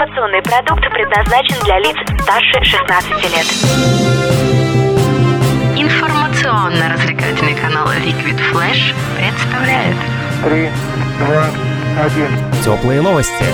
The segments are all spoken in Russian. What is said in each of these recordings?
Информационный продукт предназначен для лиц старше 16 лет. Информационно-развлекательный канал Liquid Flash представляет Три, два, один. Теплые новости.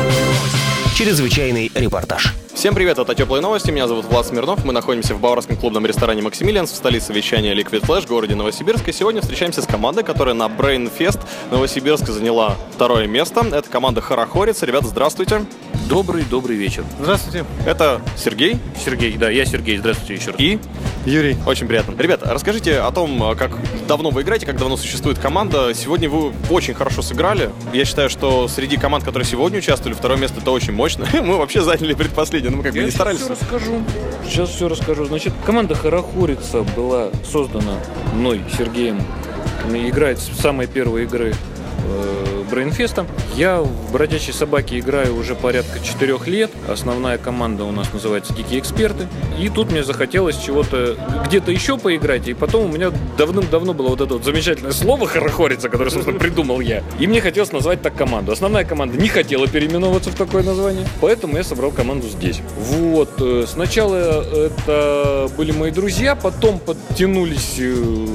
Чрезвычайный репортаж. Всем привет, это Теплые новости, меня зовут Влад Смирнов, мы находимся в баварском клубном ресторане «Максимилианс» в столице вещания Liquid Flash, городе Новосибирск, и сегодня встречаемся с командой, которая на Brain Fest Новосибирск заняла второе место. Это команда Хорохорец. Ребята, здравствуйте. Добрый, добрый вечер. Здравствуйте. Это Сергей Сергей, да, я Сергей, здравствуйте еще раз. и... Юрий. Очень приятно. Ребята, расскажите о том, как давно вы играете, как давно существует команда. Сегодня вы очень хорошо сыграли. Я считаю, что среди команд, которые сегодня участвовали, второе место это очень мощно. Мы вообще заняли предпоследнее, но мы как бы не старались. Сейчас все расскажу. Сейчас все расскажу. Значит, команда Хорохорица была создана мной, Сергеем. Играет с самой первой игры э, Брейнфеста. Я в «Бродячей собаке» играю уже порядка четырех лет. Основная команда у нас называется «Дикие эксперты». И тут мне захотелось чего-то где-то еще поиграть. И потом у меня давным-давно было вот это вот замечательное слово «хорохорица», которое, собственно, придумал я. И мне хотелось назвать так команду. Основная команда не хотела переименовываться в такое название, поэтому я собрал команду здесь. Вот. э, Сначала это были мои друзья, потом подтянулись э,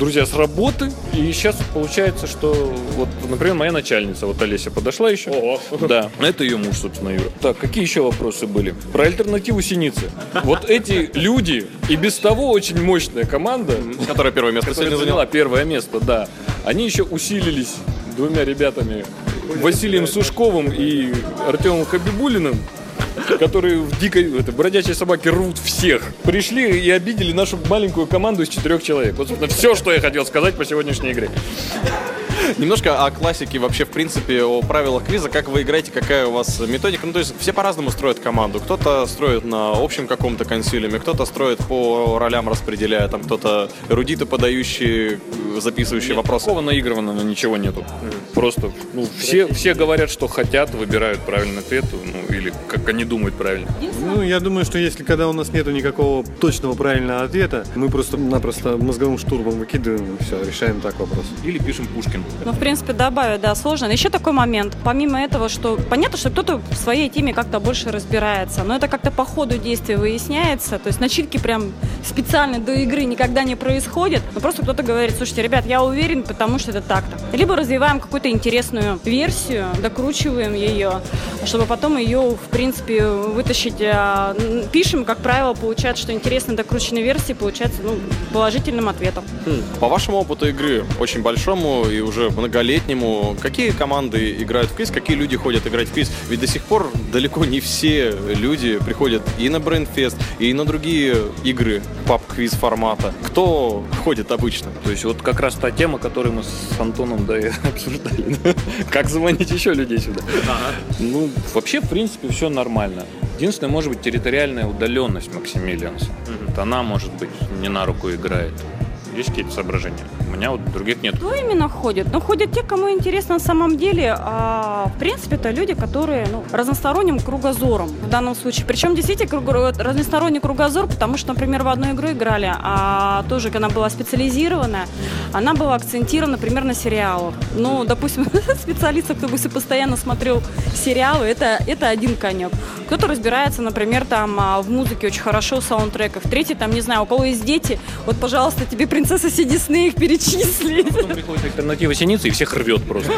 друзья с работы. И сейчас получается, что вот, например, моя начальница, вот Олеся подошла еще. Да, это ее муж, собственно, Юра. Так, какие еще вопросы были? Про альтернативу Синицы. Вот эти люди и без того очень мощная команда, Которая первое место которая заняла заняла. первое место, да. Они еще усилились двумя ребятами, Василием Сушковым и Артемом Хабибулиным, которые в дикой, это, бродячей собаке рвут всех. Пришли и обидели нашу маленькую команду из четырех человек. Вот, собственно, все, что я хотел сказать по сегодняшней игре. Немножко о классике, вообще, в принципе, о правилах квиза, как вы играете, какая у вас методика. Ну, то есть все по-разному строят команду. Кто-то строит на общем каком-то консилиуме, кто-то строит по ролям распределяя, там кто-то эрудиты подающие, записывающие вопросы. Такого наигранного ничего нету. Просто, ну, все, все говорят, что хотят, выбирают правильный ответ, ну, или как они думают правильно. Ну, я думаю, что если когда у нас нету никакого точного правильного ответа, мы просто-напросто мозговым штурмом выкидываем и все, решаем так вопрос. Или пишем Пушкин. Ну, в принципе, добавить, да, сложно. Еще такой момент. Помимо этого, что понятно, что кто-то в своей теме как-то больше разбирается, но это как-то по ходу действия выясняется. То есть начитки прям специально до игры никогда не происходят. Но просто кто-то говорит, слушайте, ребят, я уверен, потому что это так-то. Либо развиваем какую-то интересную версию, докручиваем ее, чтобы потом ее, в принципе, вытащить. а, Пишем, как правило, получается, что интересная докрученная версия получается ну, положительным ответом. По вашему опыту игры, очень большому и уже многолетнему, какие команды играют в квиз, какие люди ходят играть в квиз? Ведь до сих пор далеко не все люди приходят и на Брейнфест, и на другие игры паб-квиз формата. Кто ходит обычно? То есть вот как раз та тема, которую мы с Антоном да, и обсуждали. Как заманить еще людей сюда? Ну, вообще, в принципе, все нормально. Единственное, может быть, территориальная удаленность Максимилианса. Вот она, может быть, не на руку играет. Есть какие-то соображения? Меня вот других нет. Кто именно ходит? Ну, ходят те, кому интересно на самом деле. А, в принципе, это люди, которые ну, разносторонним кругозором в данном случае. Причем действительно круго- разносторонний кругозор, потому что, например, в одну игру играли, а тоже она была специализированная, она была акцентирована, например, на сериалах. Ну, допустим, специалист, кто бы постоянно смотрел сериалы, это, это один конек. Кто-то разбирается, например, там а, в музыке очень хорошо, в саундтреках. Третий, там, не знаю, у кого есть дети, вот, пожалуйста, тебе принцесса Си Дисней их перечисли. Потом приходит альтернатива синицы и всех рвет просто.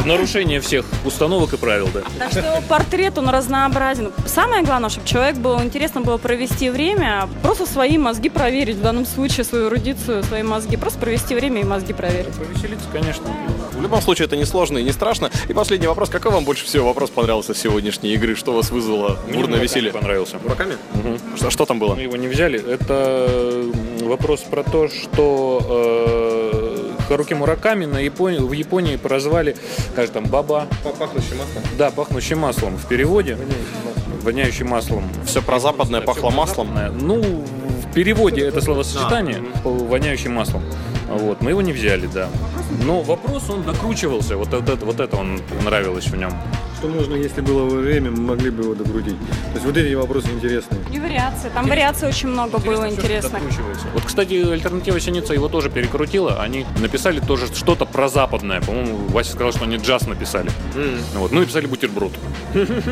В нарушение всех установок и правил, да. Так что портрет, он разнообразен. Самое главное, чтобы человек был интересно было провести время, просто свои мозги проверить, в данном случае свою эрудицию, свои мозги. Просто провести время и мозги проверить. Повеселиться, конечно. В любом случае, это не сложно и не страшно. И последний вопрос. Какой вам больше всего вопрос понравился с сегодняшней игры? Что вас вызвало бурное веселье? понравился. Мураками? Что, что там было? Мы его не взяли. Это вопрос про то, что э, Харуки Мураками на Японии, в Японии прозвали, как там, баба, Пахнущий маслом. да, пахнущим маслом в переводе, воняющим маслом. Все про западное пахло маслом. Ну, в переводе это словосочетание воняющим маслом. Вот, мы его не взяли, да. Но вопрос он докручивался, вот это, вот это он нравилось в нем. Что можно, если было бы время, мы могли бы его докрутить. То есть вот эти вопросы интересные. И вариации. Там вариаций очень много было интересных. Вот, кстати, альтернатива Синица его тоже перекрутила. Они написали тоже что-то про западное. По-моему, Вася сказал, что они джаз написали. Вот. Ну, написали бутерброд.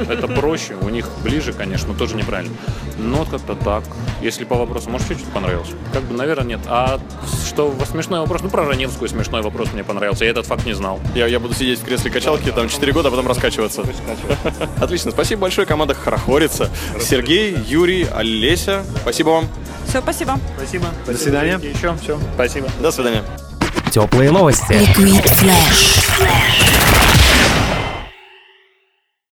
Это проще. У них ближе, конечно, но тоже неправильно. Но как-то так. Если по вопросу, может, чуть-чуть понравилось? Как бы, наверное, нет. А что смешной вопрос? Ну, про Раневскую смешной вопрос мне понравился. Я этот факт не знал. Я, я буду сидеть в кресле качалки там 4 года, а потом раскачиваться. Отлично, спасибо большое, команда хорохорится. Сергей, Юрий, Олеся, спасибо вам. Все, спасибо. Спасибо. До свидания. Еще. Все. Спасибо. До свидания. Теплые новости. Liquid Flash.